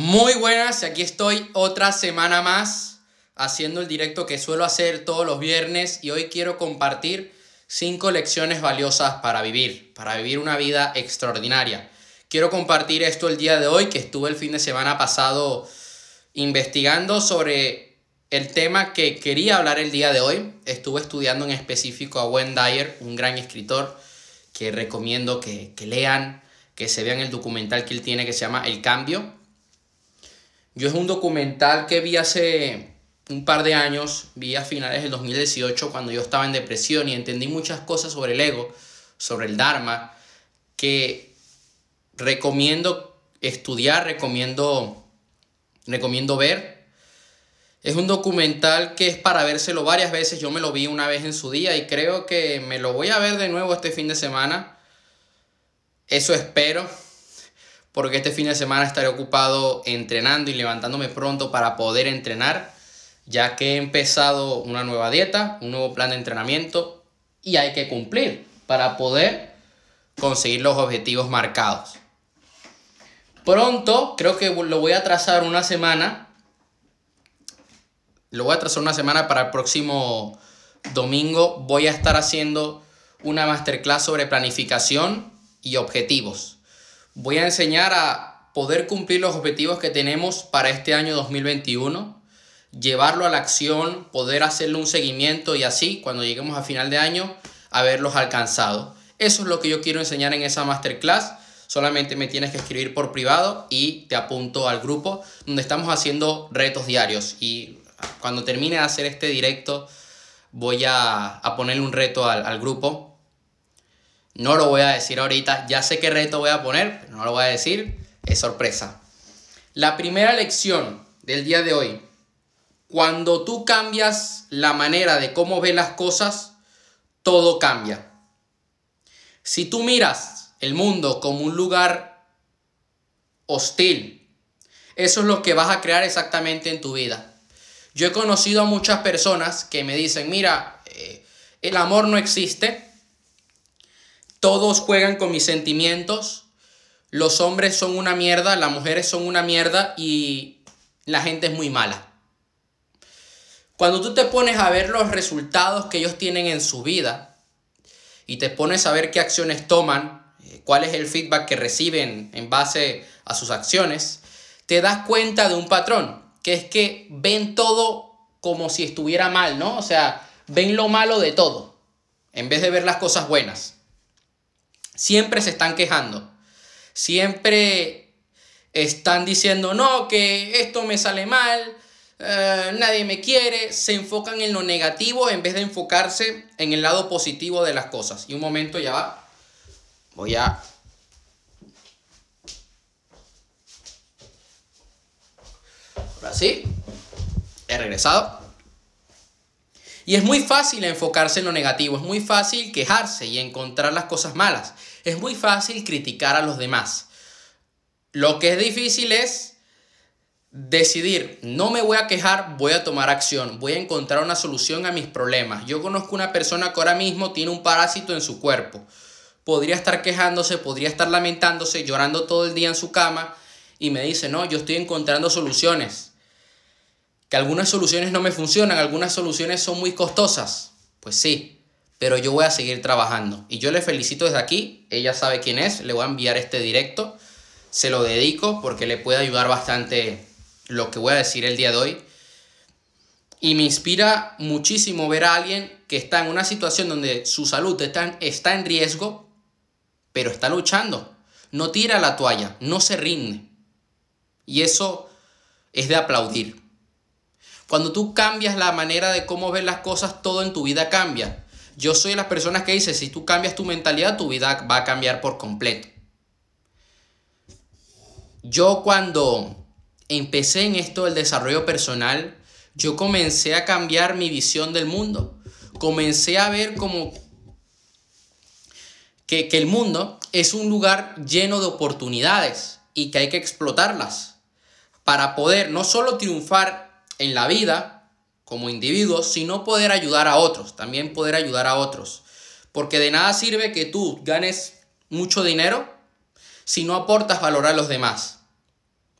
Muy buenas, aquí estoy otra semana más haciendo el directo que suelo hacer todos los viernes y hoy quiero compartir cinco lecciones valiosas para vivir, para vivir una vida extraordinaria. Quiero compartir esto el día de hoy que estuve el fin de semana pasado investigando sobre el tema que quería hablar el día de hoy. Estuve estudiando en específico a Wayne Dyer, un gran escritor que recomiendo que lean, que se vean el documental que él tiene que se llama El Cambio yo es un documental que vi hace un par de años, vi a finales del 2018 cuando yo estaba en depresión y entendí muchas cosas sobre el ego, sobre el Dharma, que recomiendo estudiar, recomiendo, recomiendo ver. Es un documental que es para vérselo varias veces, yo me lo vi una vez en su día y creo que me lo voy a ver de nuevo este fin de semana. Eso espero porque este fin de semana estaré ocupado entrenando y levantándome pronto para poder entrenar, ya que he empezado una nueva dieta, un nuevo plan de entrenamiento y hay que cumplir para poder conseguir los objetivos marcados. Pronto, creo que lo voy a trazar una semana, lo voy a trazar una semana para el próximo domingo, voy a estar haciendo una masterclass sobre planificación y objetivos voy a enseñar a poder cumplir los objetivos que tenemos para este año 2021, llevarlo a la acción, poder hacerle un seguimiento y así, cuando lleguemos a final de año, haberlos alcanzado. Eso es lo que yo quiero enseñar en esa masterclass. Solamente me tienes que escribir por privado y te apunto al grupo donde estamos haciendo retos diarios. Y cuando termine de hacer este directo, voy a, a ponerle un reto al, al grupo no lo voy a decir ahorita, ya sé qué reto voy a poner, pero no lo voy a decir, es sorpresa. La primera lección del día de hoy, cuando tú cambias la manera de cómo ves las cosas, todo cambia. Si tú miras el mundo como un lugar hostil, eso es lo que vas a crear exactamente en tu vida. Yo he conocido a muchas personas que me dicen, mira, eh, el amor no existe, todos juegan con mis sentimientos. Los hombres son una mierda, las mujeres son una mierda y la gente es muy mala. Cuando tú te pones a ver los resultados que ellos tienen en su vida y te pones a ver qué acciones toman, eh, cuál es el feedback que reciben en base a sus acciones, te das cuenta de un patrón, que es que ven todo como si estuviera mal, ¿no? O sea, ven lo malo de todo, en vez de ver las cosas buenas. Siempre se están quejando. Siempre están diciendo, no, que esto me sale mal, eh, nadie me quiere. Se enfocan en lo negativo en vez de enfocarse en el lado positivo de las cosas. Y un momento ya va. Voy a... Ahora sí. He regresado. Y es muy fácil enfocarse en lo negativo, es muy fácil quejarse y encontrar las cosas malas. Es muy fácil criticar a los demás. Lo que es difícil es decidir, no me voy a quejar, voy a tomar acción, voy a encontrar una solución a mis problemas. Yo conozco una persona que ahora mismo tiene un parásito en su cuerpo. Podría estar quejándose, podría estar lamentándose, llorando todo el día en su cama y me dice, no, yo estoy encontrando soluciones. Que algunas soluciones no me funcionan, algunas soluciones son muy costosas. Pues sí, pero yo voy a seguir trabajando. Y yo le felicito desde aquí, ella sabe quién es, le voy a enviar este directo, se lo dedico porque le puede ayudar bastante lo que voy a decir el día de hoy. Y me inspira muchísimo ver a alguien que está en una situación donde su salud está, está en riesgo, pero está luchando. No tira la toalla, no se rinde. Y eso es de aplaudir. Cuando tú cambias la manera de cómo ves las cosas, todo en tu vida cambia. Yo soy de las personas que dice, si tú cambias tu mentalidad, tu vida va a cambiar por completo. Yo cuando empecé en esto del desarrollo personal, yo comencé a cambiar mi visión del mundo. Comencé a ver como que, que el mundo es un lugar lleno de oportunidades y que hay que explotarlas para poder no solo triunfar en la vida, como individuos, sino poder ayudar a otros, también poder ayudar a otros. Porque de nada sirve que tú ganes mucho dinero si no aportas valor a los demás.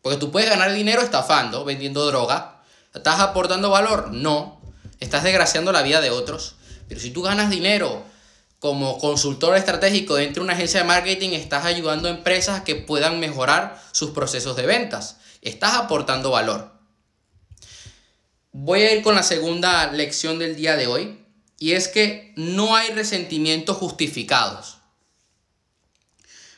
Porque tú puedes ganar dinero estafando, vendiendo droga. ¿Estás aportando valor? No. Estás desgraciando la vida de otros. Pero si tú ganas dinero como consultor estratégico dentro de una agencia de marketing, estás ayudando a empresas que puedan mejorar sus procesos de ventas. Estás aportando valor. Voy a ir con la segunda lección del día de hoy. Y es que no hay resentimientos justificados.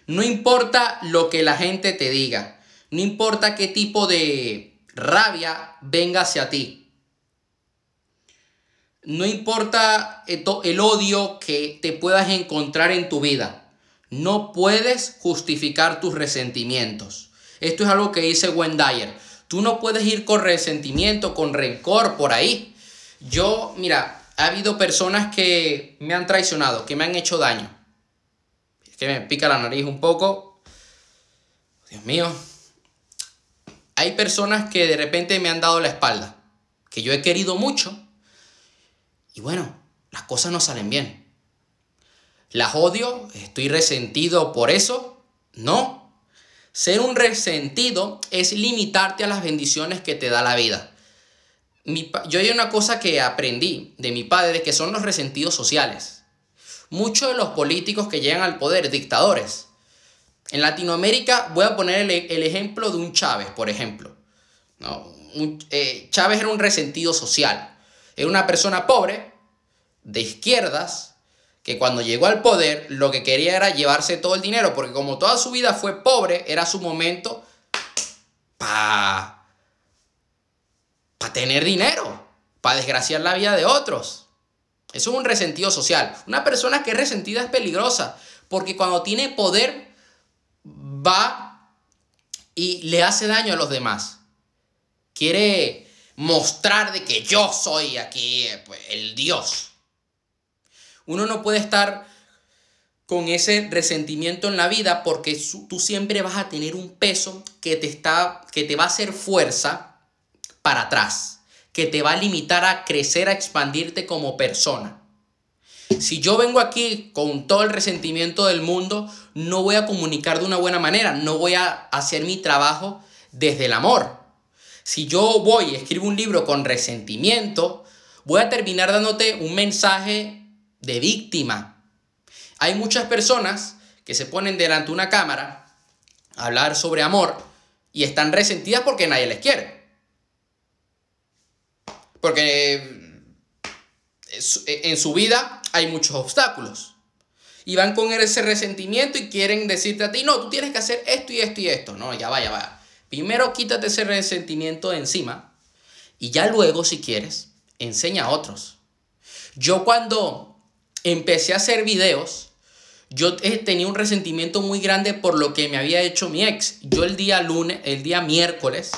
No importa lo que la gente te diga. No importa qué tipo de rabia venga hacia ti. No importa el odio que te puedas encontrar en tu vida. No puedes justificar tus resentimientos. Esto es algo que dice Wendayer. Tú no puedes ir con resentimiento, con rencor por ahí. Yo, mira, ha habido personas que me han traicionado, que me han hecho daño. Es que me pica la nariz un poco. Dios mío. Hay personas que de repente me han dado la espalda, que yo he querido mucho. Y bueno, las cosas no salen bien. ¿Las odio? ¿Estoy resentido por eso? No. Ser un resentido es limitarte a las bendiciones que te da la vida yo hay una cosa que aprendí de mi padre, que son los resentidos sociales. Muchos de los políticos que llegan al poder, dictadores. En Latinoamérica voy a poner el, ejemplo de un Chávez, por ejemplo. ¿no? Eh, Chávez era un resentido social. Era una persona pobre, de izquierdas, que cuando llegó al poder lo que quería era llevarse todo el dinero, porque como toda su vida fue pobre, era su momento para para tener dinero, para desgraciar la vida de otros. Eso es un resentido social. Una persona que es resentida es peligrosa, porque cuando tiene poder va y le hace daño a los demás. Quiere mostrar de que yo soy aquí pues, el Dios. Uno no puede estar con ese resentimiento en la vida porque tú siempre vas a tener un peso que te, está, que te va a hacer fuerza para atrás, que te va a limitar a crecer, a expandirte como persona. Si yo vengo aquí con todo el resentimiento del mundo, no voy a comunicar de una buena manera, no voy a hacer mi trabajo desde el amor. Si yo voy y escribo un libro con resentimiento, voy a terminar dándote un mensaje de víctima. Hay muchas personas que se ponen delante de una cámara a hablar sobre amor y están resentidas porque nadie les quiere. Porque eh, en su vida hay muchos obstáculos. Y van con ese resentimiento y quieren decirte a ti, no, tú tienes que hacer esto y esto y esto. No, ya va, ya va. Primero quítate ese resentimiento de encima y ya luego, si quieres, enseña a otros. Yo cuando empecé a hacer videos, yo tenía un resentimiento muy grande por lo que me había hecho mi ex. Yo el día lunes, el día miércoles,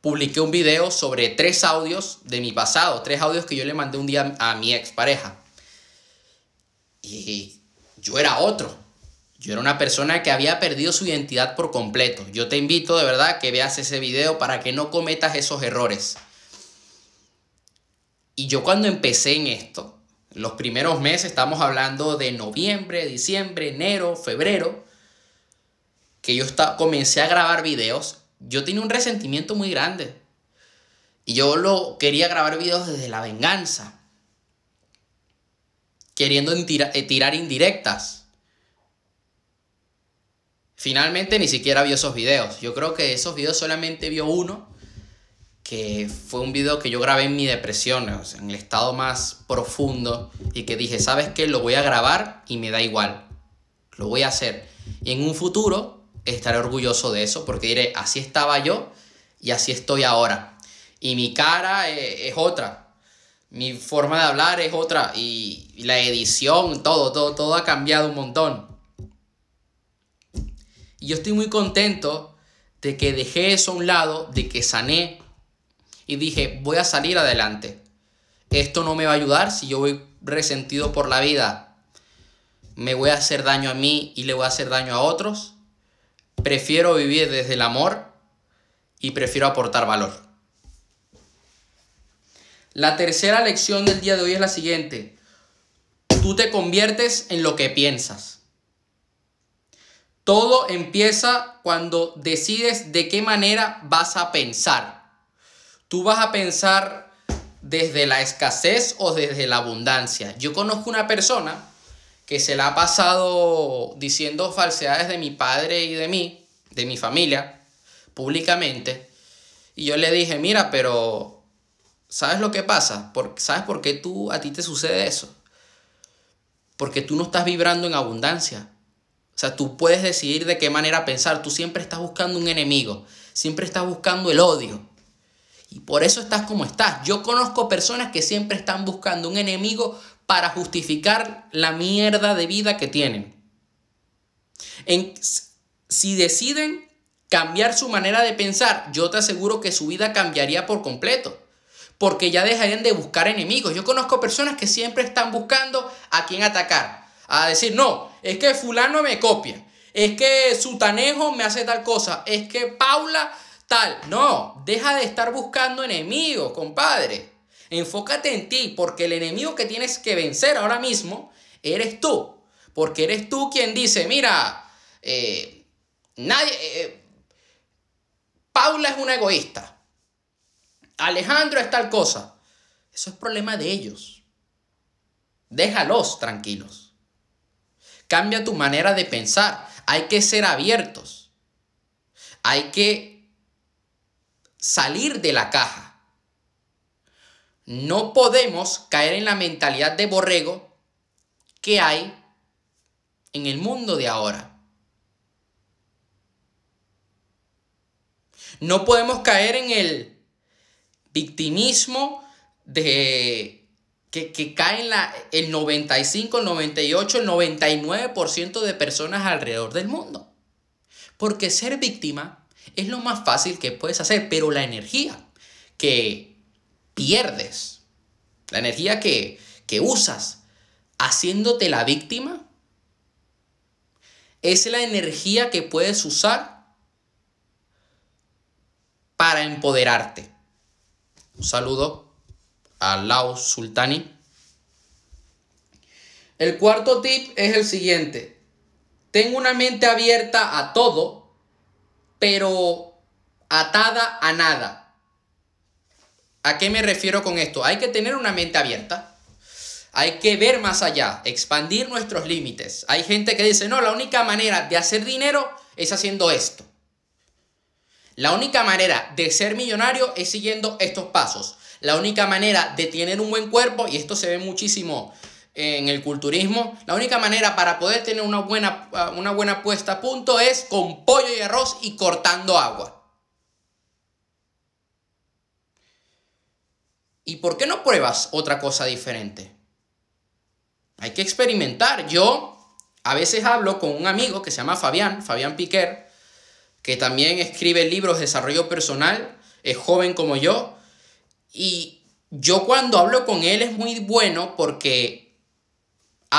publiqué un video sobre tres audios de mi pasado, tres audios que yo le mandé un día a mi expareja. Y yo era otro. Yo era una persona que había perdido su identidad por completo. Yo te invito de verdad que veas ese video para que no cometas esos errores. Y yo cuando empecé en esto, los primeros meses, estamos hablando de noviembre, diciembre, enero, febrero, que yo comencé a grabar videos, yo tenía un resentimiento muy grande. Y yo lo quería grabar videos desde la venganza. Queriendo eh, tirar indirectas. Finalmente ni siquiera vio esos videos. Yo creo que esos videos solamente vio uno. Que fue un video que yo grabé en mi depresión, en el estado más profundo. Y que dije, ¿sabes qué? Lo voy a grabar y me da igual. Lo voy a hacer. Y en un futuro estaré orgulloso de eso porque diré, así estaba yo y así estoy ahora. Y mi cara eh, es, otra, mi forma de hablar es otra y, la edición, todo, todo, todo ha cambiado un montón. Y yo estoy muy contento de que dejé eso a un lado, de que sané y dije, voy a salir adelante. Esto no me va a ayudar si yo voy resentido por la vida. Me voy a hacer daño a mí y le voy a hacer daño a otros Prefiero vivir desde el amor y prefiero aportar valor. La tercera lección del día de hoy es la siguiente. Tú te conviertes en lo que piensas. Todo empieza cuando decides de qué manera vas a pensar. Tú vas a pensar desde la escasez o desde la abundancia. Yo conozco una persona que se la ha pasado diciendo falsedades de mi padre y de mí, de mi familia, públicamente. Y yo le dije, mira, pero ¿sabes lo que pasa? ¿Sabes por qué tú, a ti te sucede eso? Porque tú no estás vibrando en abundancia. O sea, tú puedes decidir de qué manera pensar. Tú siempre estás buscando un enemigo. Siempre estás buscando el odio. Y por eso estás como estás. Yo conozco personas que siempre están buscando un enemigo para justificar la mierda de vida que tienen. En, si deciden cambiar su manera de pensar, yo te aseguro que su vida cambiaría por completo. Porque ya dejarían de buscar enemigos. Yo conozco personas que siempre están buscando a quién atacar a decir, no, es que fulano me copia, es que Sutanejo me hace tal cosa, es que Paula tal. No, deja de estar buscando enemigos, compadre. Enfócate en ti, porque el enemigo que tienes que vencer ahora mismo eres tú. Porque eres tú quien dice, mira, eh, nadie... Eh, Paula es una egoísta. Alejandro es tal cosa. Eso es problema de ellos. Déjalos tranquilos. Cambia tu manera de pensar. Hay que ser abiertos. Hay que salir de la caja. No podemos caer en la mentalidad de borrego que hay en el mundo de ahora. No podemos caer en el victimismo de que, que caen la, el 95, el 98, el 99% de personas alrededor del mundo. Porque ser víctima es lo más fácil que puedes hacer, pero la energía que pierdes, la energía que, que usas haciéndote la víctima, es la energía que puedes usar para empoderarte. Un saludo a Sultani. El cuarto tip es el siguiente. Tengo una mente abierta a todo, pero atada a nada. ¿A qué me refiero con esto? Hay que tener una mente abierta. Hay que ver más allá, expandir nuestros límites. Hay gente que dice, no, la única manera de hacer dinero es haciendo esto. La única manera de ser millonario es siguiendo estos pasos. La única manera de tener un buen cuerpo, y esto se ve muchísimo en el culturismo, la única manera para poder tener una buena, ah, una buena puesta a punto es con pollo y arroz y cortando agua. ¿Y por qué no pruebas otra cosa diferente? Hay que experimentar. Yo a veces hablo con un amigo que se llama Fabián, Fabián Piquer, que también escribe libros de desarrollo personal, es joven como yo, y yo cuando hablo con él es muy bueno porque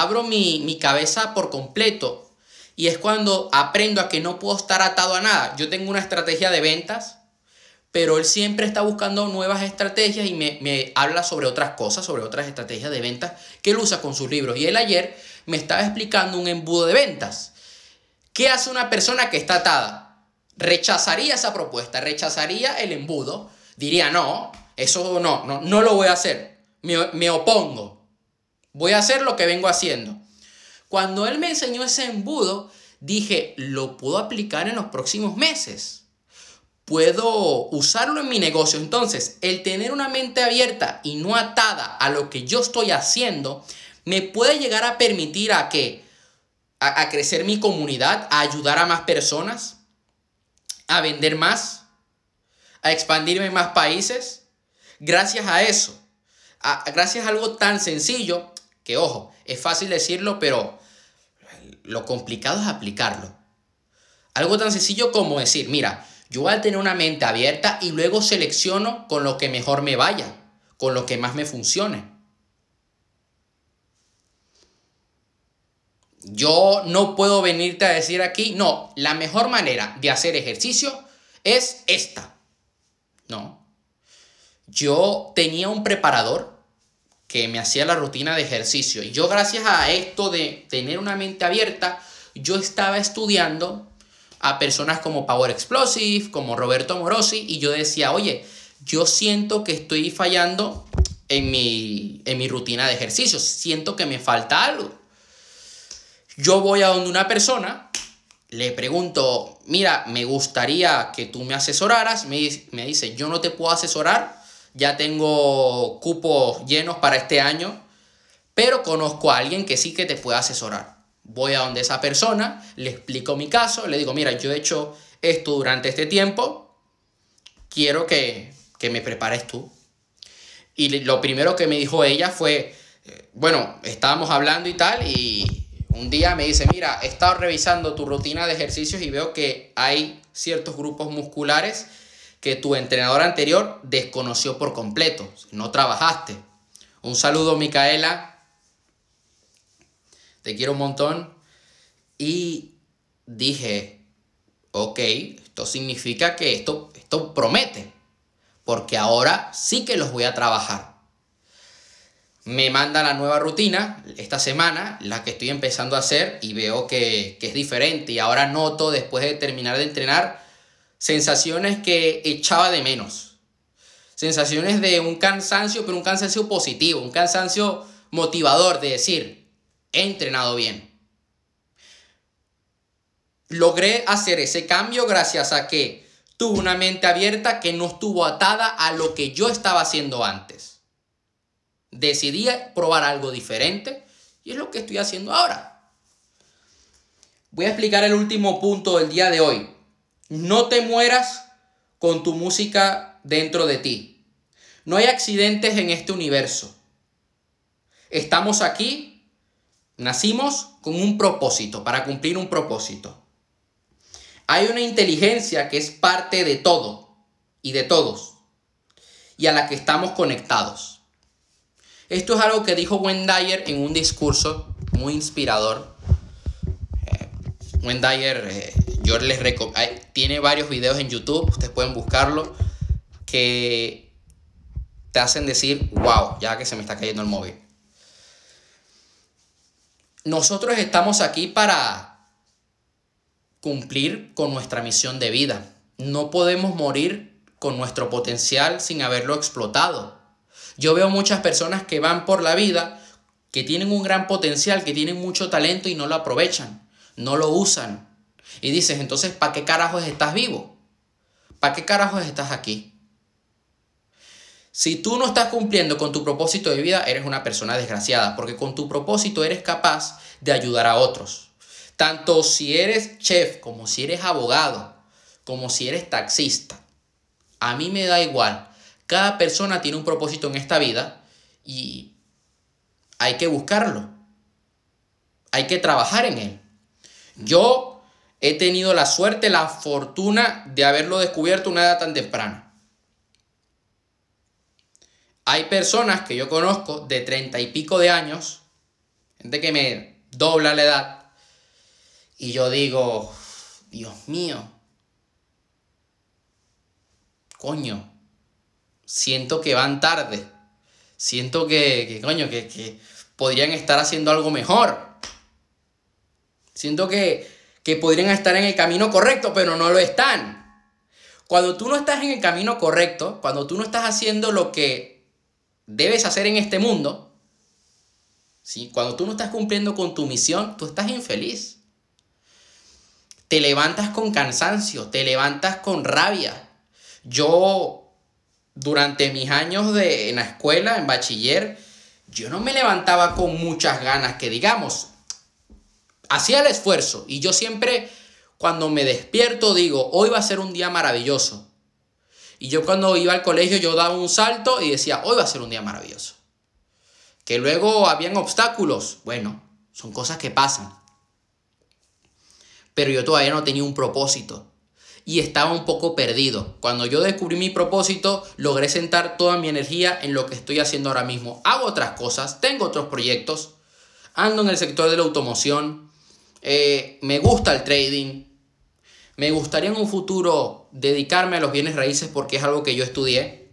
abro mi, cabeza por completo. Y es cuando aprendo a que no puedo estar atado a nada. Yo tengo una estrategia de ventas, pero él siempre está buscando nuevas estrategias y me, me, habla sobre otras cosas, sobre otras estrategias de ventas que él usa con sus libros. Y él ayer me estaba explicando un embudo de ventas. ¿Qué hace una persona que está atada? Rechazaría esa propuesta, rechazaría el embudo, diría, no, eso no, no, no lo voy a hacer. Me, me opongo. Voy a hacer lo que vengo haciendo. Cuando él me enseñó ese embudo, dije, lo puedo aplicar en los próximos meses. Puedo usarlo en mi negocio. Entonces, el tener una mente abierta y no atada a lo que yo estoy haciendo, me puede llegar a permitir a que a, a crecer mi comunidad, a ayudar a más personas, a vender más, a expandirme en más países Gracias a eso, gracias a algo tan sencillo, que ojo, es fácil decirlo, pero lo complicado es aplicarlo. Algo tan sencillo como decir, mira, yo voy a tener una mente abierta y luego selecciono con lo que mejor me vaya, con lo que más me funcione. Yo no puedo venirte a decir aquí, no, la mejor manera de hacer ejercicio es esta. No, yo tenía un preparador que me hacía la rutina de ejercicio. Y yo gracias a esto de tener una mente abierta, yo estaba estudiando a personas como Power Explosive, como Roberto Morosi, y yo decía, oye, yo siento que estoy fallando en mi, en mi rutina de ejercicios, siento que me falta algo. Yo voy a donde una persona, le pregunto, mira, me gustaría que tú me asesoraras, me, me dice, yo no te puedo asesorar, ya tengo cupos llenos para este año, pero conozco a alguien que sí que te puede asesorar. Voy a donde esa persona, le explico mi caso, le digo, mira, yo he hecho esto durante este tiempo, quiero que, que me prepares tú. Y lo primero que me dijo ella fue, eh, bueno, estábamos hablando y tal, y un día me dice, mira, he estado revisando tu rutina de ejercicios y veo que hay ciertos grupos musculares que tu entrenador anterior desconoció por completo, no trabajaste. Un saludo, Micaela. Te quiero un montón. Y dije, ok, esto significa que esto, esto promete, porque ahora sí que los voy a trabajar. Me manda la nueva rutina esta semana, la que estoy empezando a hacer, y veo que, que es diferente. Y ahora noto, después de terminar de entrenar, sensaciones que echaba de menos. Sensaciones de un cansancio, pero un cansancio positivo, un cansancio motivador de decir, he entrenado bien. Logré hacer ese cambio gracias a que tuve una mente abierta que no estuvo atada a lo que yo estaba haciendo antes. Decidí probar algo diferente y es lo que estoy haciendo ahora. Voy a explicar el último punto del día de hoy. No te mueras con tu música dentro de ti. No hay accidentes en este universo. Estamos aquí, nacimos con un propósito, para cumplir un propósito. Hay una inteligencia que es parte de todo y de todos y a la que estamos conectados. Esto es algo que dijo Wendayer en un discurso muy inspirador. Eh, yo les recomiendo, tiene varios videos en YouTube, ustedes pueden buscarlo, que te hacen decir, wow, ya que se me está cayendo el móvil. Nosotros estamos aquí para cumplir con nuestra misión de vida. No podemos morir con nuestro potencial sin haberlo explotado. Yo veo muchas personas que van por la vida, que tienen un gran potencial, que tienen mucho talento y no lo aprovechan, no lo usan. Y dices, entonces, ¿para qué carajos estás vivo? ¿Para qué carajos estás aquí? Si tú no estás cumpliendo con tu propósito de vida, eres una persona desgraciada, porque con tu propósito eres capaz de ayudar a otros. Tanto si eres chef, como si eres abogado, como si eres taxista. A mí me da igual. Cada persona tiene un propósito en esta vida y hay que buscarlo. Hay que trabajar en él. Yo he tenido la suerte, la fortuna de haberlo descubierto una edad tan temprana. Hay personas que yo conozco de treinta y pico de años, gente que me dobla la edad, y yo digo, Dios mío, coño, siento que van tarde, siento que, coño, que, que podrían estar haciendo algo mejor. Siento que, que podrían estar en el camino correcto, pero no lo están. Cuando tú no estás en el camino correcto, cuando tú no estás haciendo lo que debes hacer en este mundo, ¿sí? cuando tú no estás cumpliendo con tu misión, tú estás infeliz. Te levantas con cansancio, te levantas con rabia. Yo, durante mis años de, en la escuela, en bachiller, yo no me levantaba con muchas ganas, que digamos, hacía el esfuerzo y yo siempre cuando me despierto digo, hoy va a ser un día maravilloso. Y yo cuando iba al colegio yo daba un salto y decía, hoy va a ser un día maravilloso. Que luego habían obstáculos, bueno, son cosas que pasan. Pero yo todavía no tenía un propósito y estaba un poco perdido. Cuando yo descubrí mi propósito, logré sentar toda mi energía en lo que estoy haciendo ahora mismo. Hago otras cosas, tengo otros proyectos, ando en el sector de la automoción, eh, me gusta el trading. Me gustaría en un futuro dedicarme a los bienes raíces porque es algo que yo estudié.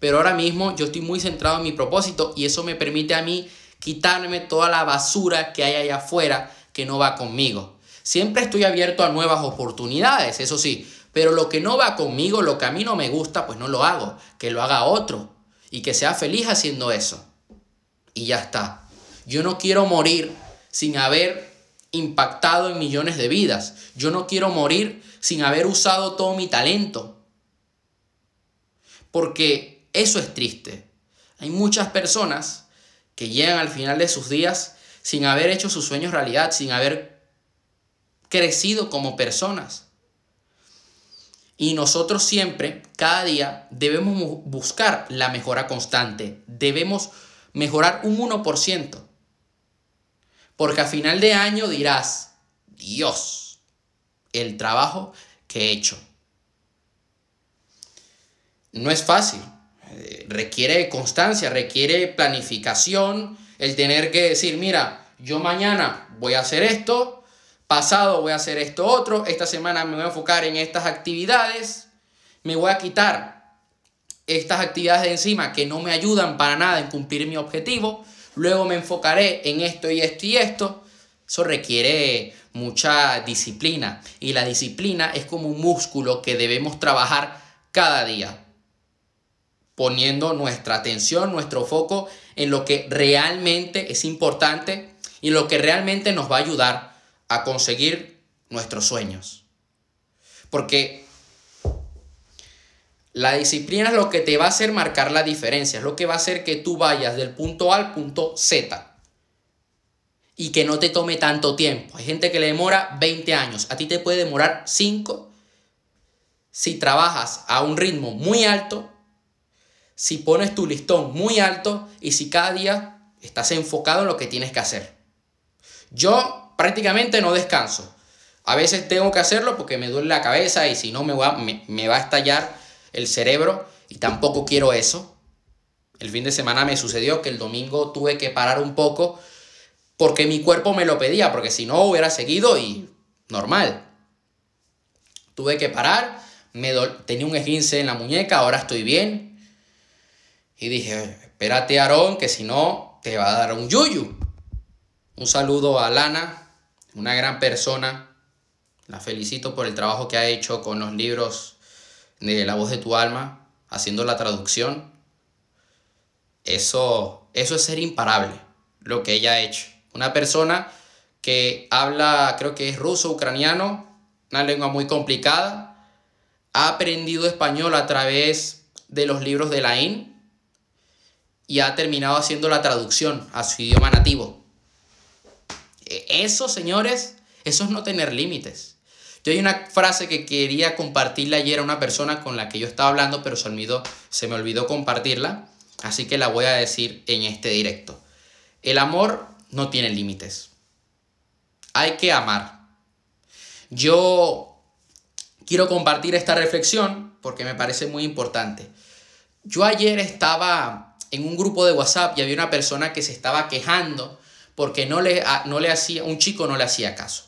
Pero ahora mismo yo estoy muy centrado en mi propósito y eso me permite a mí quitarme toda la basura que hay allá afuera que no va conmigo. Siempre estoy abierto a nuevas oportunidades, eso sí, pero lo que no va conmigo, lo que a mí no me gusta, pues no lo hago, que lo haga otro y que sea feliz haciendo eso. Y ya está. Yo no quiero morir sin haber impactado en millones de vidas. Yo no quiero morir sin haber usado todo mi talento. Porque eso es triste. Hay muchas personas que llegan al final de sus días sin haber hecho sus sueños realidad, sin haber crecido como personas. Y nosotros siempre, cada día, debemos buscar la mejora constante. Debemos mejorar un 1%. Porque a final de año dirás, Dios, el trabajo que he hecho. No es fácil. Eh, requiere constancia, requiere planificación, el tener que decir, mira, yo mañana voy a hacer esto, pasado voy a hacer esto otro, esta semana me voy a enfocar en estas actividades, me voy a quitar estas actividades de encima que no me ayudan para nada en cumplir mi objetivo, luego me enfocaré en esto y esto y esto. Eso requiere mucha disciplina y la disciplina es como un músculo que debemos trabajar cada día, poniendo nuestra atención, nuestro foco en lo que realmente es importante y lo que realmente nos va a ayudar a conseguir nuestros sueños. Porque la disciplina es lo que te va a hacer marcar la diferencia, es lo que va a hacer que tú vayas del punto A al punto Z y que no te tome tanto tiempo. Hay gente que le demora 20 años, a ti te puede demorar 5 si trabajas a un ritmo muy alto, si pones tu listón muy alto y si cada día estás enfocado en lo que tienes que hacer. Yo prácticamente no descanso. A veces tengo que hacerlo porque me duele la cabeza y si no me va, me, va a estallar el cerebro y tampoco quiero eso. El fin de semana me sucedió que el domingo tuve que parar un poco porque mi cuerpo me lo pedía, porque si no hubiera seguido y normal. Tuve que parar, me tenía un esguince en la muñeca, ahora estoy bien. Y dije, espérate Aarón, que si no te va a dar un yuyu. Un saludo a Lana, una gran persona. La felicito por el trabajo que ha hecho con los libros de La voz de tu alma, haciendo la traducción. Eso, eso es ser imparable, lo que ella ha hecho. Una persona que habla, creo que es ruso, ucraniano, una lengua muy complicada. Ha aprendido español a través de los libros de la IN y ha terminado haciendo la traducción a su idioma nativo. E, eso, señores, eso es no tener límites. Yo hay una frase que quería compartirle ayer a una persona con la que yo estaba hablando, pero se, olvidó, se me olvidó compartirla, así que la voy a decir en este directo. El amor no tiene límites. Hay que amar. Yo quiero compartir esta reflexión porque me parece muy importante. Yo ayer estaba en un grupo de WhatsApp y había una persona que se estaba quejando porque no le, no le hacía, un chico no le hacía caso.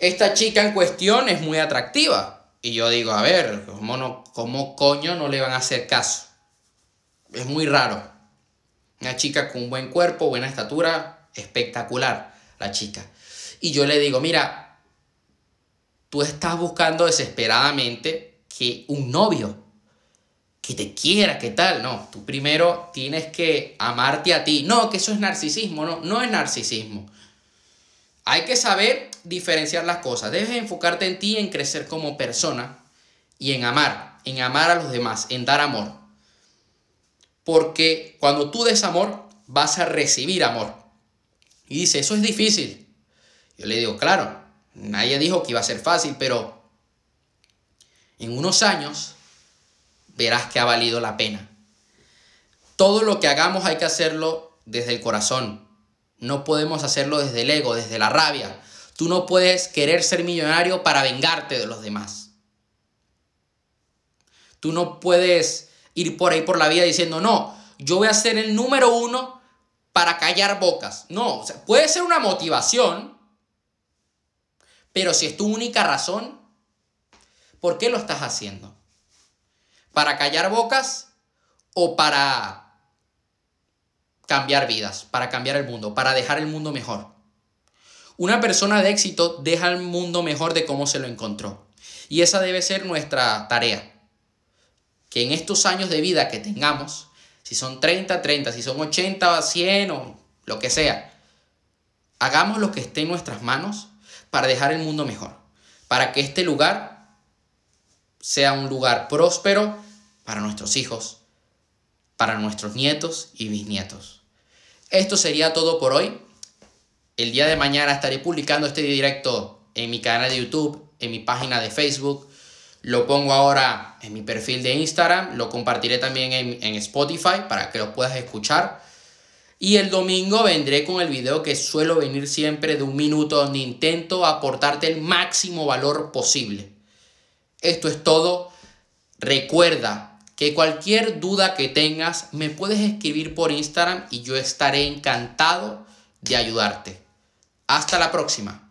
Esta chica en cuestión es muy atractiva. Y yo digo, a ver, ¿cómo, no, ¿cómo coño no le van a hacer caso? Es muy raro. Una chica con un buen cuerpo, buena estatura, espectacular la chica. Y yo le digo, mira, tú estás buscando desesperadamente que un novio que te quiera, ¿qué tal? No, tú primero tienes que amarte a ti. No, que eso es narcisismo, no, no es narcisismo. Hay que saber diferenciar las cosas. Debes enfocarte en ti, en crecer como persona y en amar, en amar a los demás, en dar amor. Porque cuando tú des amor, vas a recibir amor. Y dice, eso es difícil. Yo le digo, claro, nadie dijo que iba a ser fácil, pero en unos años verás que ha valido la pena. Todo lo que hagamos hay que hacerlo desde el corazón. No podemos hacerlo desde el ego, desde la rabia. Tú no puedes querer ser millonario para vengarte de los demás. Tú no puedes ir por ahí por la vida diciendo, no, yo voy a ser el número uno para callar bocas. No, puede ser una motivación, pero si es tu única razón, ¿por qué lo estás haciendo? ¿Para callar bocas o para cambiar vidas, para cambiar el mundo, para dejar el mundo mejor? Una persona de éxito deja el mundo mejor de cómo se lo encontró. Y esa debe ser nuestra tarea. Que en estos años de vida que tengamos, si son 30, 30, si son 80, 100 o lo que sea, hagamos lo que esté en nuestras manos para dejar el mundo mejor. Para que este lugar sea un lugar próspero para nuestros hijos, para nuestros nietos y bisnietos. Esto sería todo por hoy. El día de mañana estaré publicando este directo en mi canal de YouTube, en mi página de Facebook. Lo pongo ahora en mi perfil de Instagram. Lo compartiré también en, Spotify para que lo puedas escuchar. Y el domingo vendré con el video que suelo venir siempre de un minuto donde intento aportarte el máximo valor posible. Esto es todo. Recuerda que cualquier duda que tengas me puedes escribir por Instagram y yo estaré encantado de ayudarte. Hasta la próxima.